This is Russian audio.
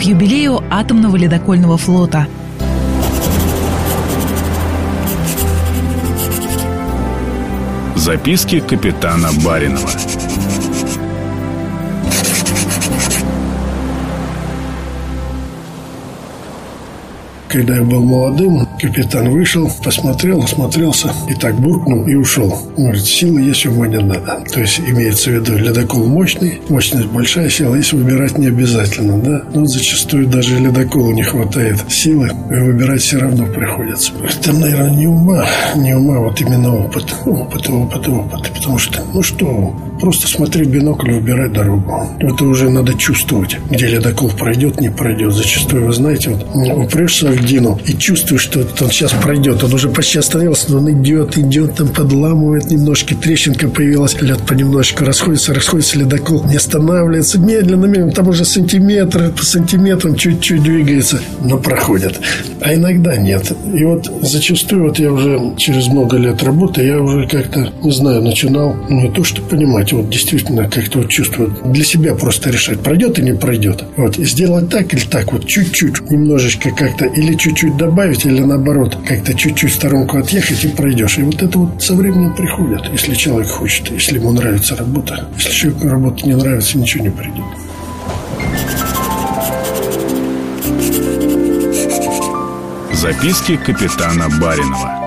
к юбилею атомного ледокольного флота. Записки капитана Баринова. Когда я был молодым, капитан вышел, посмотрел, осмотрелся и так буркнул и ушел. Говорит, силы есть ума не надо. То есть имеется в виду ледокол мощный, мощность большая сила, если выбирать не обязательно, да. Но зачастую даже ледоколу не хватает силы, и выбирать все равно приходится. Там, наверное, не ума, не ума, вот именно опыт, опыт, опыт, опыт. Потому что, ну что, просто смотреть бинокль и выбирать дорогу. Это уже надо чувствовать, где ледокол пройдет, не пройдет. Зачастую, вы знаете, вот упрешься в Дину и чувствуешь, что он сейчас пройдет. Он уже почти остановился, но он идет, идет, там подламывает немножко, трещинка появилась, лед понемножку расходится, расходится ледокол, не останавливается, медленно, медленно, там уже сантиметр по сантиметрам чуть-чуть двигается, но проходит. А иногда нет. И вот зачастую, вот я уже через много лет работы, я уже как-то, не знаю, начинал не то, что понимать, вот действительно как-то вот чувствовать, для себя просто решать, пройдет и не пройдет. Вот, сделать так или так, вот чуть-чуть, немножечко как-то, или или чуть-чуть добавить, или наоборот, как-то чуть-чуть сторонку отъехать и пройдешь. И вот это вот со временем приходит, если человек хочет, если ему нравится работа. Если человеку работа не нравится, ничего не придет. Записки капитана Баринова.